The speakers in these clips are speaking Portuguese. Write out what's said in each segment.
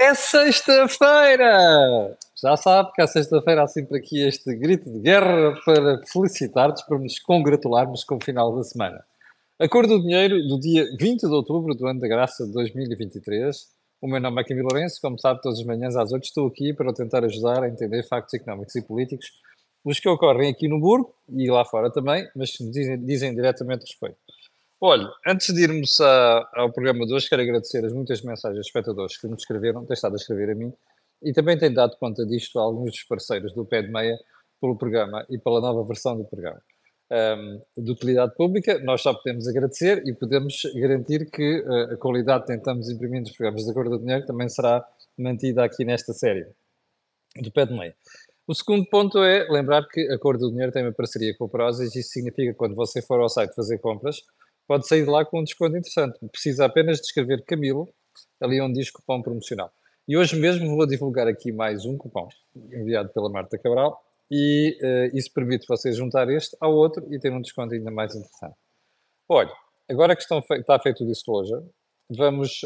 É sexta-feira! Já sabe que à sexta-feira há sempre aqui este grito de guerra para felicitar-nos, para nos congratularmos com o final da semana. A cor do dinheiro do dia 20 de outubro do ano da graça de 2023. O meu nome é Camilo Lourenço, como sabe, todas as manhãs às 8 estou aqui para tentar ajudar a entender factos económicos e políticos, os que ocorrem aqui no Burgo e lá fora também, mas que nos dizem, dizem diretamente respeito. Olha, antes de irmos a, ao programa de hoje, quero agradecer as muitas mensagens de espectadores que me escreveram, têm estado a escrever a mim, e também têm dado conta disto a alguns dos parceiros do Pé de Meia pelo programa e pela nova versão do programa. Um, de utilidade pública, nós só podemos agradecer e podemos garantir que uh, a qualidade que tentamos imprimir nos programas de Acordo do Dinheiro também será mantida aqui nesta série do Pé de Meia. O segundo ponto é lembrar que a Cor do Dinheiro tem uma parceria com o Prozis, isso significa que quando você for ao site fazer compras, pode sair de lá com um desconto interessante. Precisa apenas de escrever Camilo, ali onde diz cupom promocional. E hoje mesmo vou divulgar aqui mais um cupom enviado pela Marta Cabral e uh, isso permite você juntar este ao outro e ter um desconto ainda mais interessante. Olha, agora que estão fe está feito o disclosure, vamos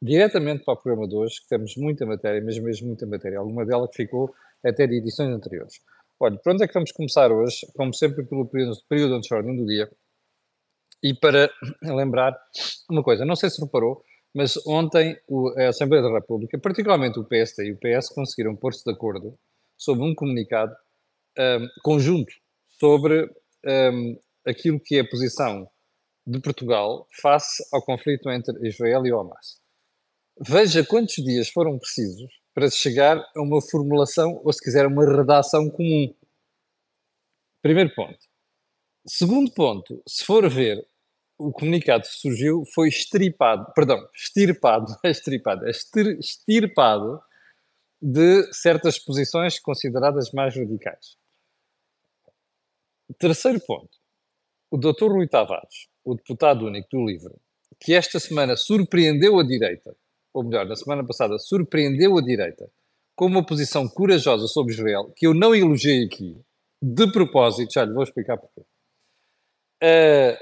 diretamente para o programa de hoje, que temos muita matéria, mas mesmo muita matéria, alguma dela que ficou até de edições anteriores. Olha, por onde é que vamos começar hoje? Como sempre, pelo período, período de ordem do dia, e para lembrar uma coisa, não sei se reparou, mas ontem a Assembleia da República, particularmente o PSD e o PS, conseguiram pôr-se de acordo sobre um comunicado um, conjunto sobre um, aquilo que é a posição de Portugal face ao conflito entre Israel e Hamas. Veja quantos dias foram precisos para chegar a uma formulação, ou se quiser, uma redação comum. Primeiro ponto. Segundo ponto, se for ver, o comunicado que surgiu foi estripado, perdão, estirpado, é estripado, é estirpado de certas posições consideradas mais radicais. Terceiro ponto. O Dr. Rui Tavares, o deputado único do LIVRE, que esta semana surpreendeu a direita, ou melhor, na semana passada surpreendeu a direita, com uma posição corajosa sobre Israel, que eu não elogiei aqui, de propósito, já lhe vou explicar porquê. Uh.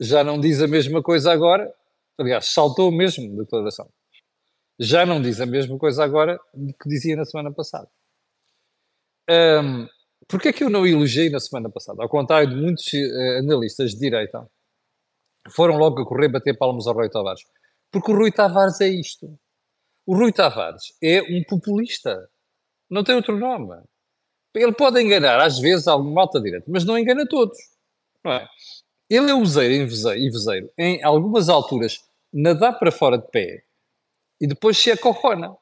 Já não diz a mesma coisa agora, aliás, saltou mesmo da declaração. Já não diz a mesma coisa agora que dizia na semana passada. Um, Porquê é que eu não elogiei na semana passada? Ao contrário de muitos uh, analistas de direita, foram logo a correr bater palmas ao Rui Tavares. Porque o Rui Tavares é isto. O Rui Tavares é um populista. Não tem outro nome. Ele pode enganar, às vezes, alguma alta direita, mas não engana todos. Não é? Ele é useiro e em algumas alturas, nadar para fora de pé e depois se acorrona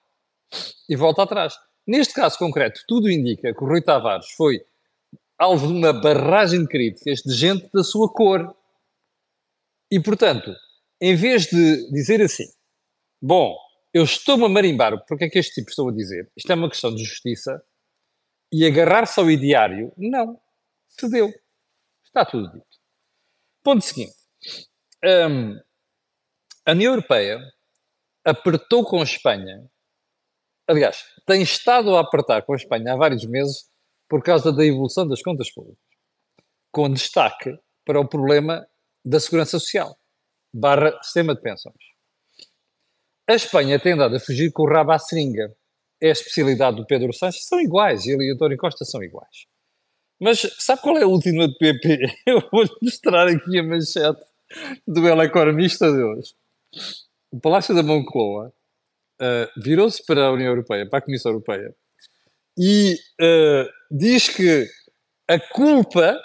e volta atrás. Neste caso concreto, tudo indica que o Rui Tavares foi alvo de uma barragem de críticas de gente da sua cor. E, portanto, em vez de dizer assim, bom, eu estou-me a marimbar, porque é que este tipo estou a dizer? Isto é uma questão de justiça, e agarrar-se ao ideário, não, cedeu. Está tudo dito. Ponto seguinte. Um, a União Europeia apertou com a Espanha, aliás, tem estado a apertar com a Espanha há vários meses por causa da evolução das contas públicas, com destaque para o problema da segurança social, barra sistema de pensões. A Espanha tem andado a fugir com o rabo à seringa. É a especialidade do Pedro Sanches, são iguais, ele e António Costa são iguais. Mas sabe qual é a última de PP? Eu vou-lhe mostrar aqui a manchete do El Economista de hoje. O Palácio da Moncloa uh, virou-se para a União Europeia, para a Comissão Europeia, e uh, diz que a culpa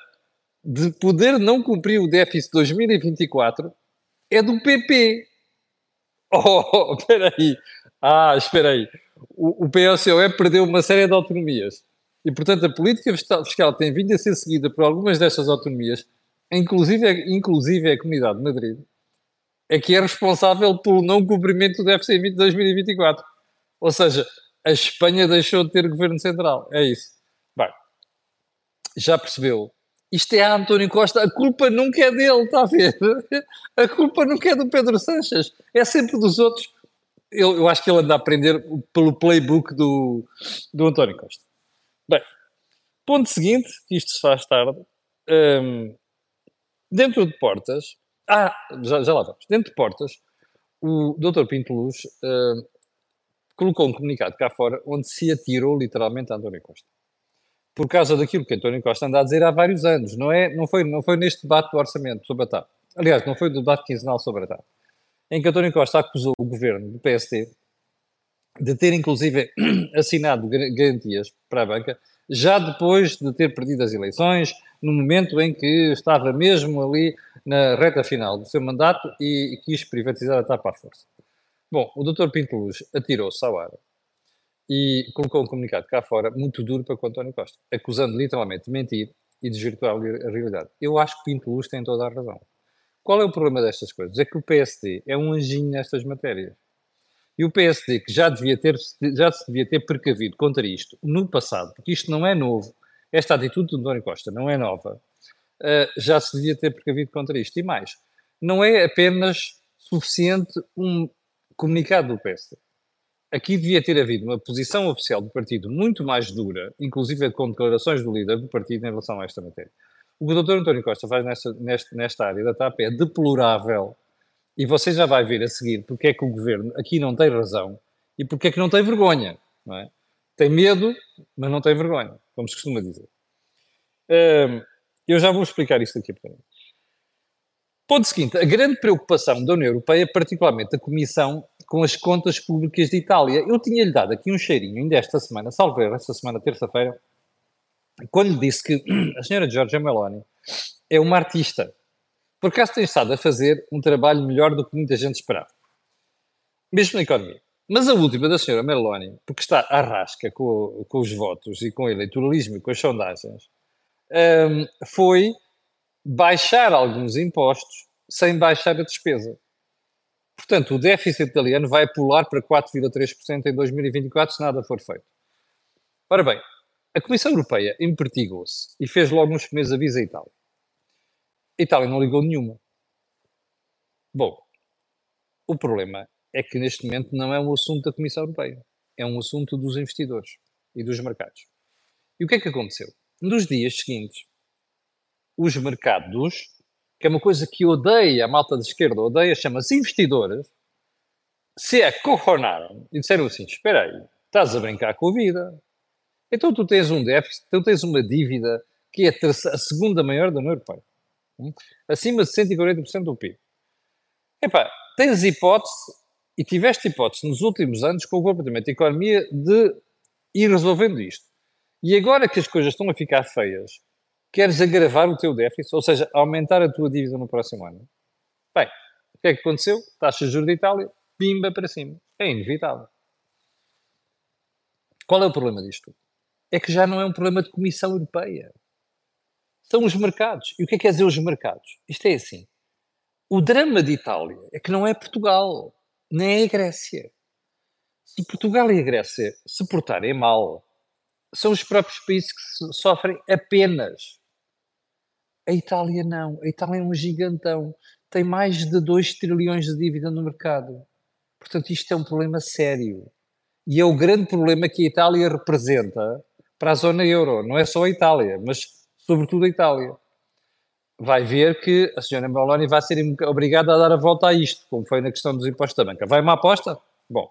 de poder não cumprir o déficit 2024 é do PP. Oh, espera aí. Ah, espera aí. O, o PSOE perdeu uma série de autonomias. E, portanto, a política fiscal tem vindo a ser seguida por algumas destas autonomias, inclusive, inclusive a Comunidade de Madrid, é que é responsável pelo não cumprimento do déficit de 2024. Ou seja, a Espanha deixou de ter governo central. É isso. Bem, já percebeu? Isto é a António Costa. A culpa nunca é dele, está a ver? A culpa nunca é do Pedro Sanches. É sempre dos outros. Eu, eu acho que ele anda a aprender pelo playbook do, do António Costa. Bem, ponto seguinte, que isto se faz tarde. Um, dentro de portas. Ah, já, já lá vamos. Dentro de portas, o Dr. Pinto Luz uh, colocou um comunicado cá fora onde se atirou literalmente a António Costa. Por causa daquilo que António Costa anda a dizer há vários anos. Não, é, não, foi, não foi neste debate do orçamento sobre a TAP. Aliás, não foi o debate quinzenal sobre a TAP. Em que António Costa acusou o governo do PSD de ter, inclusive, assinado garantias para a banca já depois de ter perdido as eleições, no momento em que estava mesmo ali na reta final do seu mandato e, e quis privatizar a TAP à força. Bom, o Dr. Pinto Luz atirou-se ao ar e colocou um comunicado cá fora muito duro para o António Costa, acusando literalmente de mentir e de desvirtuar a realidade. Eu acho que Pinto Luz tem toda a razão. Qual é o problema destas coisas? É que o PSD é um anjinho nestas matérias. E o PSD, que já, devia ter, já se devia ter precavido contra isto no passado, porque isto não é novo, esta atitude do António Costa não é nova, uh, já se devia ter precavido contra isto. E mais, não é apenas suficiente um comunicado do PSD. Aqui devia ter havido uma posição oficial do partido muito mais dura, inclusive com declarações do líder do partido em relação a esta matéria. O que o Dr. António Costa faz nesta, nesta, nesta área da TAP é deplorável e você já vai ver a seguir porque é que o governo aqui não tem razão e porque é que não tem vergonha. Não é? Tem medo, mas não tem vergonha, como se costuma dizer. Hum, eu já vou explicar isto aqui a bocadinho. Ponto seguinte, a grande preocupação da União Europeia, particularmente da Comissão, com as contas públicas de Itália. Eu tinha-lhe dado aqui um cheirinho ainda esta semana, salvo esta semana, terça-feira, quando disse que a senhora Giorgia Meloni é uma artista por acaso tem estado a fazer um trabalho melhor do que muita gente esperava. Mesmo na economia. Mas a última da senhora Meloni, porque está à rasca com, com os votos e com o eleitoralismo e com as sondagens, um, foi baixar alguns impostos sem baixar a despesa. Portanto, o déficit italiano vai pular para 4,3% em 2024 se nada for feito. Ora bem, a Comissão Europeia empertigou-se e fez logo uns primeiros avisos à Itália. A Itália não ligou nenhuma. Bom, o problema é que neste momento não é um assunto da Comissão Europeia, é um assunto dos investidores e dos mercados. E o que é que aconteceu? Nos dias seguintes, os mercados, que é uma coisa que odeia, a malta da esquerda odeia, chama-se investidores, se acorronaram e disseram assim: espera aí, estás a brincar com a vida. Então tu tens um déficit, tu tens uma dívida que é a segunda maior da União Europeia acima de 140% do PIB. Epá, tens hipótese, e tiveste hipótese nos últimos anos com o comportamento da economia de ir resolvendo isto. E agora que as coisas estão a ficar feias, queres agravar o teu déficit, ou seja, aumentar a tua dívida no próximo ano? Bem, o que é que aconteceu? Taxa de juros de Itália, pimba para cima. É inevitável. Qual é o problema disto? É que já não é um problema de Comissão Europeia são os mercados. E o que é que quer dizer os mercados? Isto é assim. O drama de Itália é que não é Portugal, nem é a Grécia. Se Portugal e a Grécia se portarem mal, são os próprios países que sofrem apenas. A Itália não. A Itália é um gigantão. Tem mais de 2 trilhões de dívida no mercado. Portanto, isto é um problema sério. E é o grande problema que a Itália representa para a zona euro. Não é só a Itália, mas sobretudo a Itália. Vai ver que a senhora Meloni vai ser obrigada a dar a volta a isto, como foi na questão dos impostos da banca. Vai uma aposta? Bom.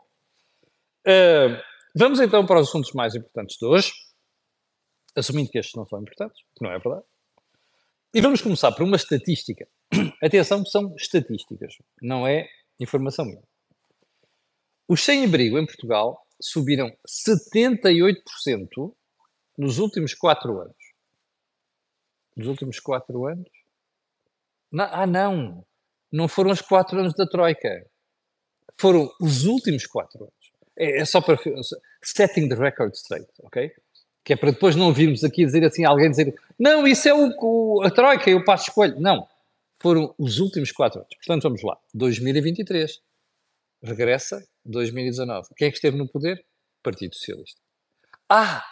Uh, vamos então para os assuntos mais importantes de hoje, assumindo que estes não são importantes, que não é verdade. E vamos começar por uma estatística. Atenção, são estatísticas, não é informação minha. Os sem-abrigo em Portugal subiram 78% nos últimos 4 anos dos últimos quatro anos? Ah, não! Não foram os quatro anos da Troika. Foram os últimos quatro anos. É, é só para. Setting the record straight, ok? Que é para depois não virmos aqui dizer assim, alguém dizer não, isso é o, o a Troika, eu passo escolho. Não. Foram os últimos quatro anos. Portanto, vamos lá. 2023. Regressa 2019. Quem é que esteve no poder? Partido Socialista. Ah!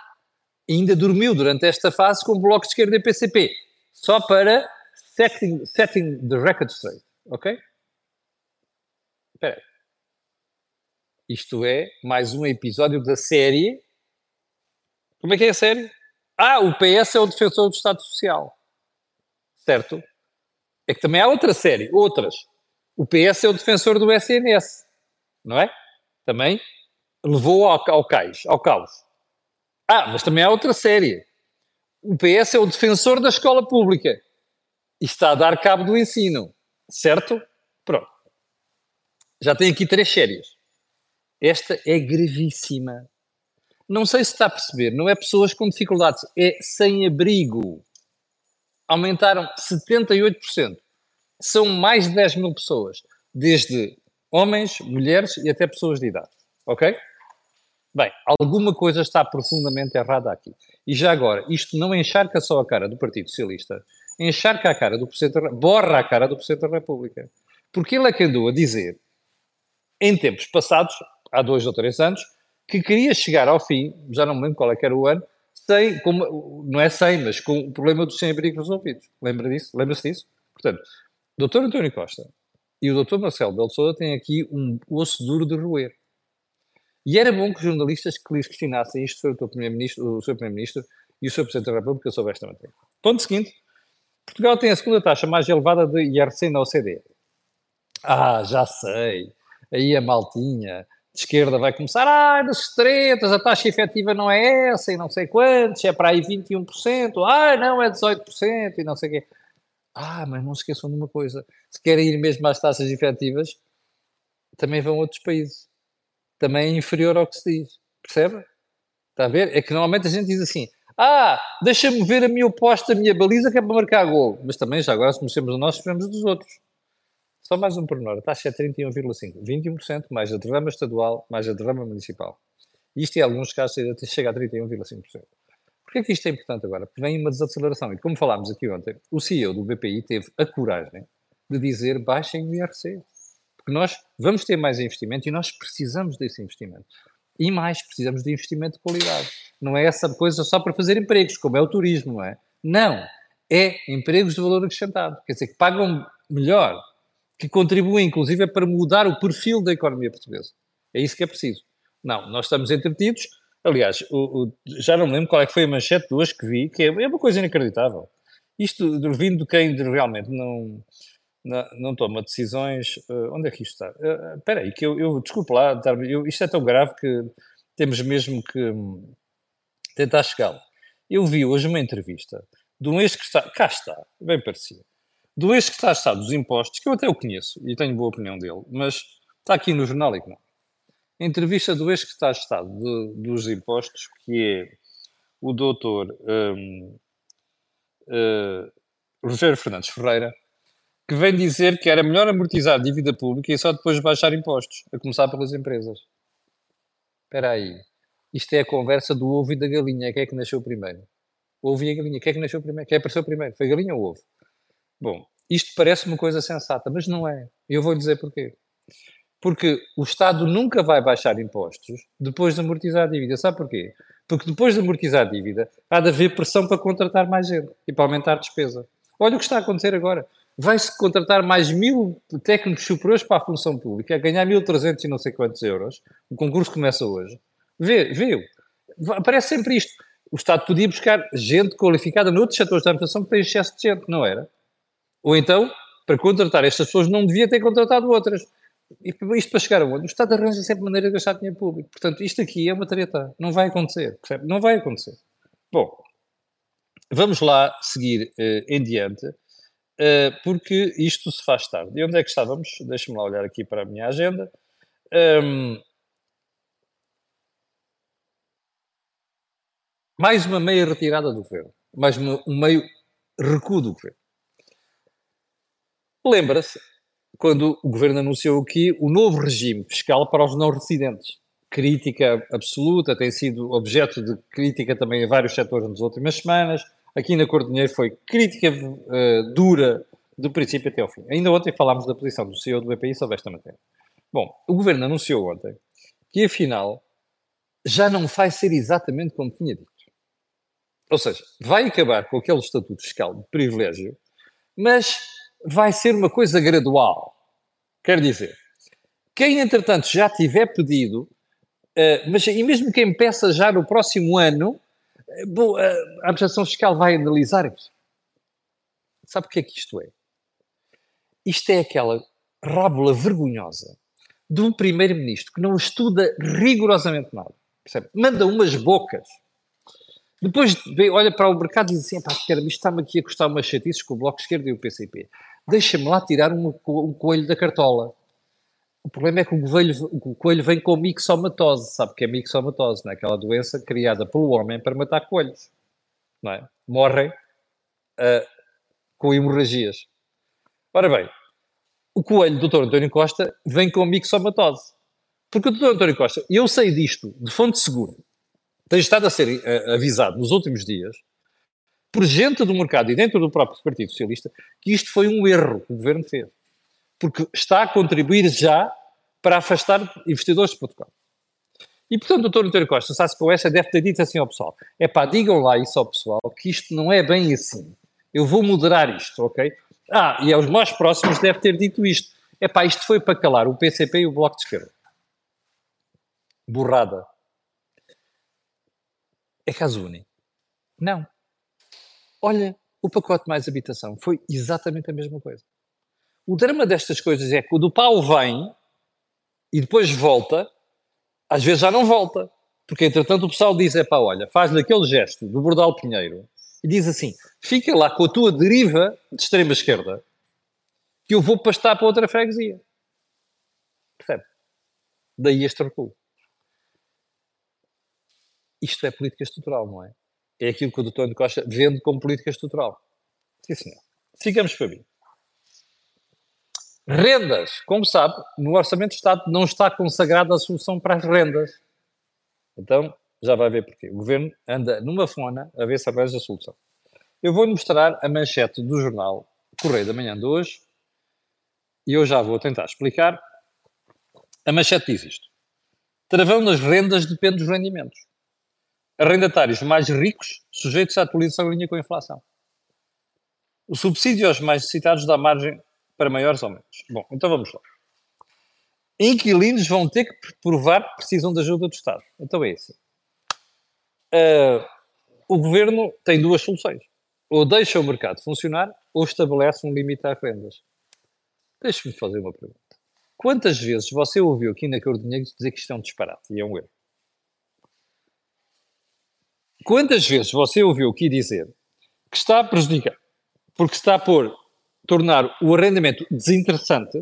Ainda dormiu durante esta fase com o Bloco de Esquerda e PCP. Só para setting, setting the record straight. Ok? Espera aí. Isto é mais um episódio da série. Como é que é a série? Ah, o PS é o defensor do Estado Social. Certo? É que também há outra série, outras. O PS é o defensor do SNS, não é? Também levou ao, ao cais, ao caos. Ah, mas também há outra série. O PS é o defensor da escola pública e está a dar cabo do ensino, certo? Pronto. Já tem aqui três séries. Esta é gravíssima. Não sei se está a perceber, não é pessoas com dificuldades, é sem abrigo. Aumentaram 78%. São mais de 10 mil pessoas, desde homens, mulheres e até pessoas de idade. Ok? Bem, alguma coisa está profundamente errada aqui. E já agora, isto não encharca só a cara do Partido Socialista, encharca a cara do Presidente da borra a cara do Presidente da República. Porque ele é que andou a dizer, em tempos passados, há dois ou três anos, que queria chegar ao fim, já não me lembro qual é que era o ano, sem, com, não é sem, mas com o problema dos sem-abrigo resolvidos. Lembra disso? Lembra-se disso? Portanto, o Dr. António Costa e o Dr. Marcelo Belo Souza têm aqui um osso duro de roer. E era bom que jornalistas que lhes questionassem isto sobre o, primeiro-ministro, o seu Primeiro-Ministro e o seu Presidente da República sobre esta matéria. Ponto seguinte. Portugal tem a segunda taxa mais elevada de IRC na OCDE. Ah, já sei. Aí a maltinha de esquerda vai começar, ah, nas tretas, a taxa efetiva não é essa e não sei quantos, é para aí 21%, ah, não, é 18% e não sei o quê. Ah, mas não se esqueçam de uma coisa, se querem ir mesmo às taxas efetivas, também vão a outros países. Também é inferior ao que se diz. Percebe? Está a ver? É que normalmente a gente diz assim, ah, deixa-me ver a minha oposta, a minha baliza, que é para marcar gol. Mas também, já agora, se mexemos a nós, esperamos dos outros. Só mais um pormenor. A taxa é 31,5%. 21% mais a derrama estadual, mais a derrama municipal. Isto, em alguns casos, chega a 31,5%. Porquê é que isto é importante agora? Porque vem uma desaceleração. E como falámos aqui ontem, o CEO do BPI teve a coragem de dizer baixem o IRC. Porque nós vamos ter mais investimento e nós precisamos desse investimento. E mais, precisamos de investimento de qualidade. Não é essa coisa só para fazer empregos, como é o turismo, não é? Não. É empregos de valor acrescentado. Quer dizer, que pagam melhor, que contribuem, inclusive, para mudar o perfil da economia portuguesa. É isso que é preciso. Não, nós estamos entretidos. Aliás, o, o, já não lembro qual é que foi a manchete de hoje que vi, que é, é uma coisa inacreditável. Isto vindo de quem realmente não, não, não toma decisões. Uh, onde é que isto está? Uh, espera aí, que eu, eu desculpe lá, eu, isto é tão grave que temos mesmo que hum, tentar chegar. Eu vi hoje uma entrevista de um ex que está, cá está, bem parecido, do ex que está a estar dos impostos, que eu até o conheço e tenho boa opinião dele, mas está aqui no jornal e que não. Entrevista do ex que está a estado de, dos impostos, que é o doutor um, uh, eh, Rogério Fernandes Ferreira, que vem dizer que era melhor amortizar dívida pública e só depois baixar impostos, a começar pelas empresas. Espera aí. Isto é a conversa do ovo e da galinha. Quem é que nasceu primeiro? Ovo e a galinha. Quem é que nasceu primeiro? Quem apareceu primeiro? Foi a galinha ou o ovo? Bom, isto parece uma coisa sensata, mas não é. Eu vou dizer porquê. Porque o Estado nunca vai baixar impostos depois de amortizar a dívida. Sabe porquê? Porque depois de amortizar a dívida, há de haver pressão para contratar mais gente e para aumentar a despesa. Olha o que está a acontecer agora. Vai-se contratar mais mil técnicos superiores para a função pública, a ganhar 1.300 e não sei quantos euros. O concurso começa hoje. Vê, viu? Aparece sempre isto. O Estado podia buscar gente qualificada noutros setores da administração que tem excesso de gente, não era? Ou então, para contratar estas pessoas, não devia ter contratado outras. E isto para chegar a onde? O Estado arranja sempre maneira de gastar dinheiro público. Portanto, isto aqui é uma treta. Não vai acontecer. Percebe? Não vai acontecer. Bom, vamos lá seguir uh, em diante, porque isto se faz tarde. E onde é que estávamos? Deixa-me lá olhar aqui para a minha agenda. Um, mais uma meia retirada do governo. Mais uma, um meio recuo do governo. Lembra-se quando o governo anunciou aqui o novo regime fiscal para os não residentes. Crítica absoluta, tem sido objeto de crítica também a vários setores nas últimas semanas. Aqui na Cor Dinheiro foi crítica uh, dura do princípio até ao fim. Ainda ontem falámos da posição do CEO do BPI sobre esta matéria. Bom, o governo anunciou ontem que afinal já não vai ser exatamente como tinha dito. Ou seja, vai acabar com aquele estatuto fiscal de privilégio, mas vai ser uma coisa gradual. Quer dizer, quem entretanto já tiver pedido, uh, mas e mesmo quem peça já no próximo ano, bom, uh, a administração fiscal vai analisar. Sabe o que é que isto é? Isto é aquela rábula vergonhosa de um primeiro-ministro que não estuda rigorosamente nada. Percebe? Manda umas bocas. Depois olha para o mercado e diz assim: pá, isto está-me aqui a custar umas chatices com o Bloco Esquerdo e o PCP. Deixa-me lá tirar um, um coelho da cartola. O problema é que o coelho, o coelho vem com mixomatose. Sabe que é mixomatose? Não é? Aquela doença criada pelo homem para matar coelhos. Não é? Morrem uh, com hemorragias. Ora bem, o coelho do Dr. António Costa vem com mixomatose. Porque o Dr. António Costa, eu sei disto de fonte segura, tenho estado a ser uh, avisado nos últimos dias, por gente do mercado e dentro do próprio Partido Socialista, que isto foi um erro que o governo fez. Porque está a contribuir já para afastar investidores de Portugal. E, portanto, o Dr. António Costa, sabe-se com essa, deve ter dito assim ao pessoal: é pá, digam lá isso ao pessoal, que isto não é bem assim. Eu vou moderar isto, ok? Ah, e aos mais próximos deve ter dito isto. É pá, isto foi para calar o PCP e o Bloco de Esquerda. Borrada. É caso único. Não. Olha, o pacote mais habitação foi exatamente a mesma coisa. O drama destas coisas é que o do pau vem e depois volta, às vezes já não volta. Porque, entretanto, o pessoal diz: é pá, olha, faz-lhe aquele gesto do Bordal Pinheiro e diz assim: fica lá com a tua deriva de extrema esquerda, que eu vou pastar para outra freguesia. Percebe? Daí este recuo. Isto é política estrutural, não é? É aquilo que o Dr. Costa vende como política estrutural. Sim, senhor. Sigamos para mim. Rendas. Como sabe, no Orçamento do Estado não está consagrada a solução para as rendas. Então, já vai ver porquê. O governo anda numa fona a ver se arranja a solução. Eu vou-lhe mostrar a manchete do jornal Correio da Manhã de hoje e eu já vou tentar explicar. A manchete diz isto: Travão nas rendas depende dos rendimentos. Arrendatários mais ricos sujeitos à atualização em linha com a inflação. O subsídio aos mais necessitados dá margem para maiores aumentos. Bom, então vamos lá. Inquilinos vão ter que provar que precisam de ajuda do Estado. Então é isso. Uh, o governo tem duas soluções. Ou deixa o mercado funcionar, ou estabelece um limite às rendas. Deixe-me fazer uma pergunta. Quantas vezes você ouviu aqui na Cor do Dinheiro dizer que isto é um disparate e é um erro? Quantas vezes você ouviu aqui dizer que está a prejudicar, porque está a pôr, tornar o arrendamento desinteressante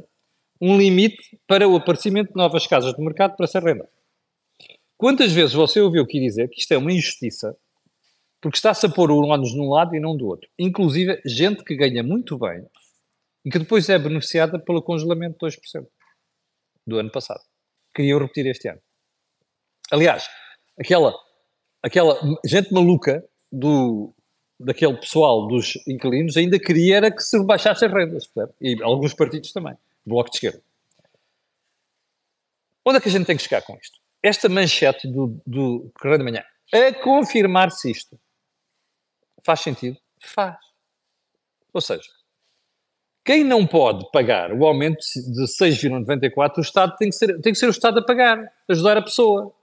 um limite para o aparecimento de novas casas de mercado para ser renda? Quantas vezes você ouviu aqui dizer que isto é uma injustiça, porque está-se a pôr o ônus num lado e não do outro? Inclusive, gente que ganha muito bem e que depois é beneficiada pelo congelamento de 2% do ano passado. Queriam repetir este ano. Aliás, aquela, aquela gente maluca do, daquele pessoal dos inquilinos ainda queria era que se rebaixassem as rendas, e alguns partidos também, Bloco de Esquerda. Onde é que a gente tem que chegar com isto? esta manchete do, do Correio da Manhã a confirmar-se isto faz sentido? Faz. Ou seja, quem não pode pagar o aumento de 6,94, o Estado tem que, ser, tem que ser o Estado a pagar, ajudar a pessoa.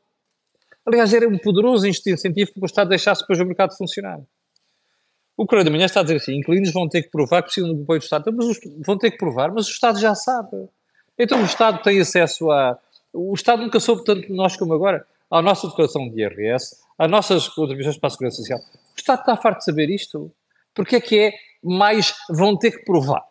Aliás, era um poderoso incentivo para o Estado deixasse depois o mercado funcionar. O Correio da Manhã está a dizer assim: inquilinos vão ter que provar que precisam do apoio do Estado. Mas vão ter que provar, mas o Estado já sabe. Então o Estado tem acesso a, o Estado nunca soube tanto de nós como agora. À nossa declaração de IRS, às nossas contribuições para a Segurança Social. O Estado está farto de saber isto. Porque é que é mais vão ter que provar?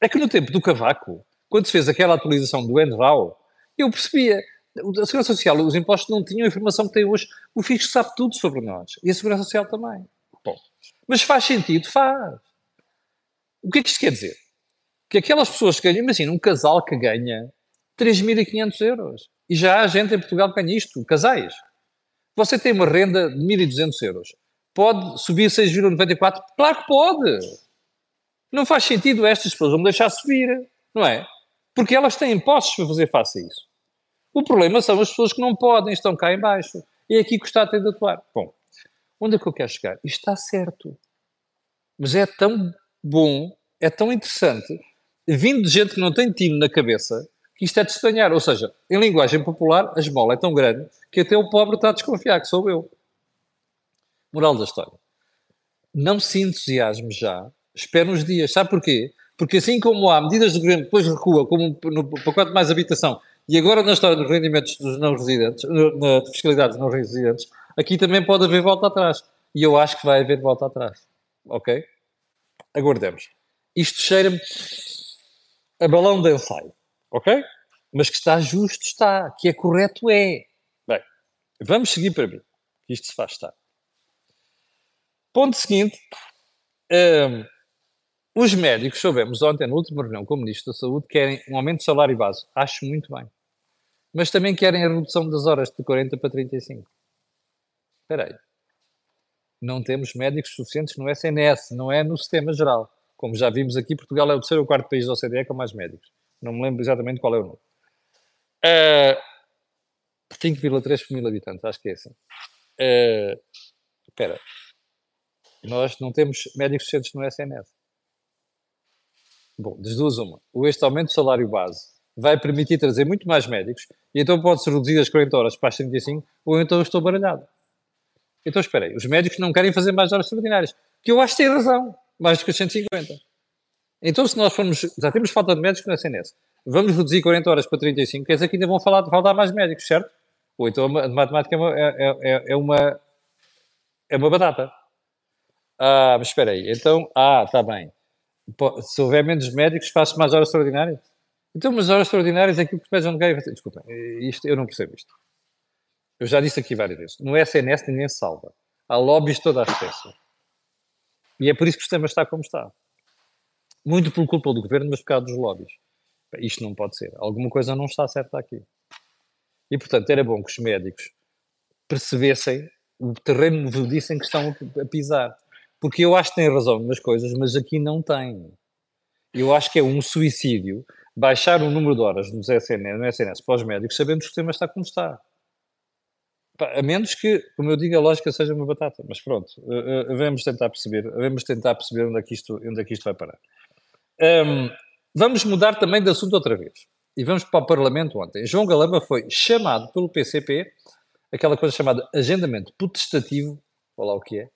É que no tempo do Cavaco, quando se fez aquela atualização do NRAO, eu percebia, a Segurança Social, os impostos não tinham a informação que tem hoje. O fisco sabe tudo sobre nós. E a Segurança Social também. Bom, mas faz sentido? Faz. O que é que isto quer dizer? Que aquelas pessoas que ganham, imagina, um casal que ganha 3.500 euros. E já há gente em Portugal que ganha isto, casais. Você tem uma renda de 1.200 euros. Pode subir 6,94? Claro que pode. Não faz sentido estas pessoas vão deixar subir, não é? Porque elas têm impostos para fazer face a isso. O problema são as pessoas que não podem, estão cá em baixo. E é aqui que o Estado tem de atuar. Bom, onde é que eu quero chegar? Isto está certo. Mas é tão bom, é tão interessante, vindo de gente que não tem tino na cabeça, que isto é de estranhar. Ou seja, em linguagem popular, a esmola é tão grande que até o pobre está a desconfiar que sou eu. Moral da história. Não se entusiasme já. Espere uns dias. Sabe porquê? Porque assim como há medidas do governo que depois recua, como no pacote mais habitação, e agora na história dos rendimentos dos não residentes, na fiscalidade dos não residentes, aqui também pode haver volta atrás. E eu acho que vai haver volta atrás. Ok? Aguardemos. Isto cheira-me a balão de ensaio. Ok? Mas que está justo, está. Que é correto, é. Bem, vamos seguir para mim. Isto se faz estar. Ponto seguinte. Um, os médicos, soubemos ontem, na última reunião com o Ministro da Saúde, querem um aumento de salário base. Acho muito bem. Mas também querem a redução das horas de 40 para 35. Espera aí. Não temos médicos suficientes no SNS, não é no sistema geral. Como já vimos aqui, Portugal é o terceiro ou quarto país da OCDE com mais médicos. Não me lembro exatamente qual é o número. Uh, 5,3 por mil habitantes, acho que é assim. Uh, espera. Nós não temos médicos suficientes no SNS. Bom, das duas uma. O este aumento do salário base vai permitir trazer muito mais médicos e então pode-se reduzir as 40 horas para as 35 ou então eu estou baralhado. Então espera aí, os médicos não querem fazer mais horas extraordinárias, que eu acho que têm razão, mais do que as 150. Então se nós formos, já temos falta de médicos no SNS, vamos reduzir 40 horas para 35, quer dizer que ainda vão falar, faltar mais médicos, certo? Ou então a matemática é uma, é, é, é uma, é uma batata. Ah, mas espera aí, então, ah, está bem se houver menos médicos, faço mais horas extraordinárias? Então, umas horas extraordinárias é aquilo que depois não querem fazer. Desculpem, isto, eu não percebo isto. Eu já disse aqui várias vezes. No SNS ninguém salva. Há lobbies toda a espécie. E é por isso que o sistema está como está. Muito por culpa do governo, mas por causa dos lobbies. Isto não pode ser. Alguma coisa não está certa aqui. E, portanto, era bom que os médicos percebessem o terreno movediço em que estão a pisar. Porque eu acho que tem razão nas coisas, mas aqui não tem. Eu acho que é um suicídio baixar o número de horas nos SNS, no SNS para os médicos, sabendo que o sistema está como está. A menos que, como eu digo, a lógica seja uma batata. Mas pronto, uh, uh, vamos tentar perceber, vamos tentar perceber onde é que isto, onde é que isto vai parar. Um, vamos mudar também de assunto outra vez. E vamos para o Parlamento ontem. João Galamba foi chamado pelo PCP, aquela coisa chamada agendamento potestativo, olha lá o que é,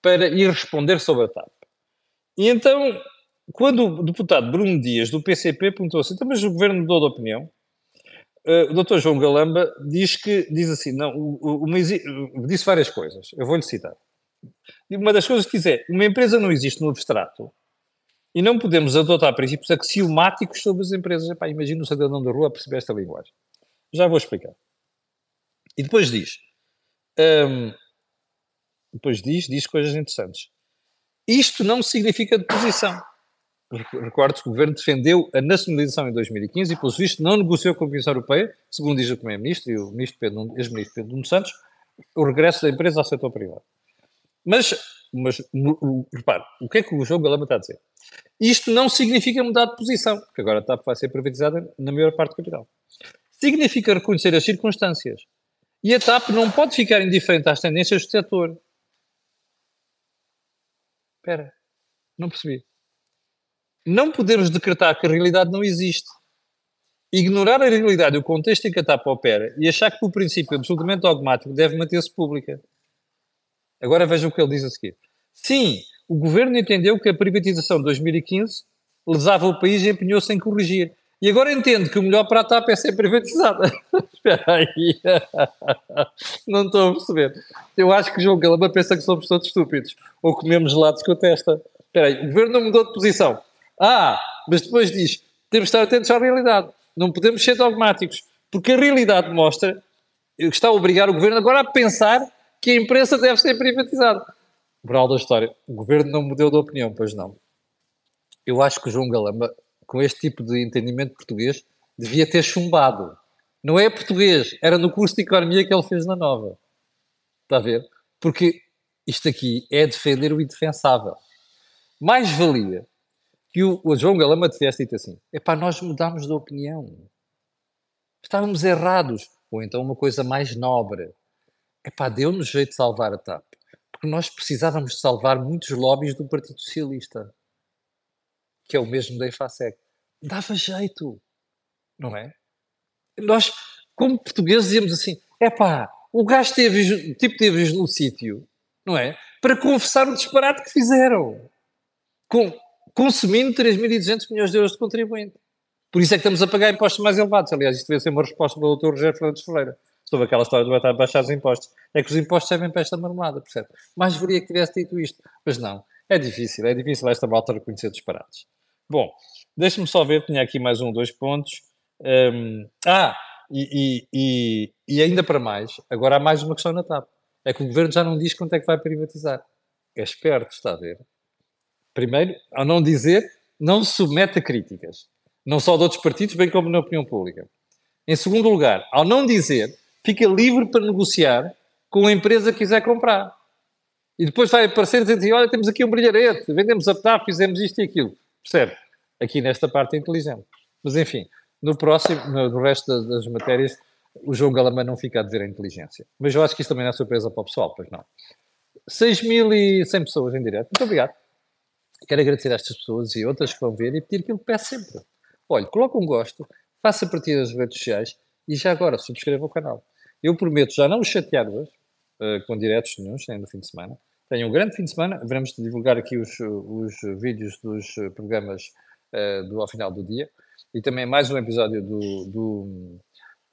para ir responder sobre a TAP. E então, quando o deputado Bruno Dias, do PCP, perguntou assim, então, mas o governo mudou de opinião? Uh, o doutor João Galamba diz que, diz assim, não, o, o, disse várias coisas, eu vou-lhe citar. Uma das coisas que diz é, uma empresa não existe no abstrato e não podemos adotar princípios axiomáticos sobre as empresas. Epá, imagina o cidadão da rua a perceber esta linguagem. Já vou explicar. E depois diz, um, depois diz, diz coisas interessantes. Isto não significa deposição. Recordo que o Governo defendeu a nacionalização em 2015 e, pelos vistos, não negociou com a Comissão Europeia, segundo diz o Primeiro-Ministro e o ex-Ministro Pedro Nuno Santos, o regresso da empresa ao setor privado. Mas, mas repare, o que é que o João Galama está a dizer? Isto não significa mudar de posição, porque agora a TAP vai ser privatizada na maior parte do capital. Significa reconhecer as circunstâncias. E a TAP não pode ficar indiferente às tendências do setor. Espera, não percebi. Não podemos decretar que a realidade não existe. Ignorar a realidade e o contexto em que a TAP opera e achar que, por princípio absolutamente dogmático, deve manter-se pública. Agora veja o que ele diz a seguir. Sim, o governo entendeu que a privatização de 2015 lesava o país e empenhou-se em corrigir. E agora entendo que o melhor para a TAP é ser privatizada. Espera aí. Não estou a perceber. Eu acho que o João Galamba pensa que somos todos estúpidos. Ou comemos gelados com a testa. Espera aí. O governo não mudou de posição. Ah, mas depois diz, temos de estar atentos à realidade. Não podemos ser dogmáticos. Porque a realidade mostra que está a obrigar o governo agora a pensar que a imprensa deve ser privatizada. Moral da história. O governo não mudou de opinião, pois não. Eu acho que o João Galamba com este tipo de entendimento português, devia ter chumbado. Não é português, era no curso de economia que ele fez na Nova. Está a ver? Porque isto aqui é defender o indefensável. Mais valia que o, o João Galama tivesse dito assim: epá, nós mudámos de opinião. Estávamos errados. Ou então uma coisa mais nobre. Epá, deu-nos jeito de salvar a TAP. Porque nós precisávamos de salvar muitos lobbies do Partido Socialista que é o mesmo da EFASEC. Dava jeito, não é? Nós, como portugueses, dizemos assim: é pá, o gajo teve, tipo, teve no sítio, não é? Para confessar o disparate que fizeram. Com, consumindo 3.200 milhões de euros de contribuinte. Por isso é que estamos a pagar impostos mais elevados. Aliás, isto devia ser uma resposta para o Dr. Rogério Fernandes Ferreira sobre aquela história de baixar os impostos. É que os impostos servem para esta marmelada, percebe? Mais valia que tivesse dito isto. Mas não, é difícil, é difícil esta malta reconhecer disparates. Bom, deixe-me só ver, tinha aqui mais um, dois pontos. Um, ah, e, e, e, ainda para mais, agora há mais uma questão na TAP. É que o governo já não diz quanto é que vai privatizar. É esperto, está a ver? Primeiro, ao não dizer, não se submete a críticas. Não só de outros partidos, bem como na opinião pública. Em segundo lugar, ao não dizer, fica livre para negociar com a empresa que quiser comprar. E depois vai aparecer e dizer, assim, olha, temos aqui um brilharete, vendemos a TAP, fizemos isto e aquilo. Percebe? Aqui nesta parte é inteligente. Mas enfim, no próximo, no resto das, matérias, o João Galamã não fica a dizer a inteligência. Mas eu acho que isso também não é surpresa para o pessoal, pois não. 6.100 pessoas em direto. Muito obrigado. Quero agradecer a estas pessoas e outras que vão ver e pedir aquilo que peço sempre. Olha, coloque um gosto, faça partilha das redes sociais e já agora subscreva o canal. Eu prometo já não os chatear hoje, uh, com diretos nenhums, nem no fim de semana. Tenham um grande fim de semana. Veremos divulgar aqui os, os vídeos dos programas uh, do, ao final do dia. E também mais um episódio do, do,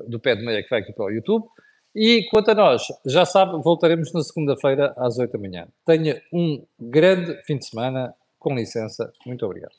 do Pé de Meia que vai aqui para o YouTube. E quanto a nós, já sabe, voltaremos na segunda-feira às 8 da manhã. Tenha um grande fim de semana. Com licença, muito obrigado.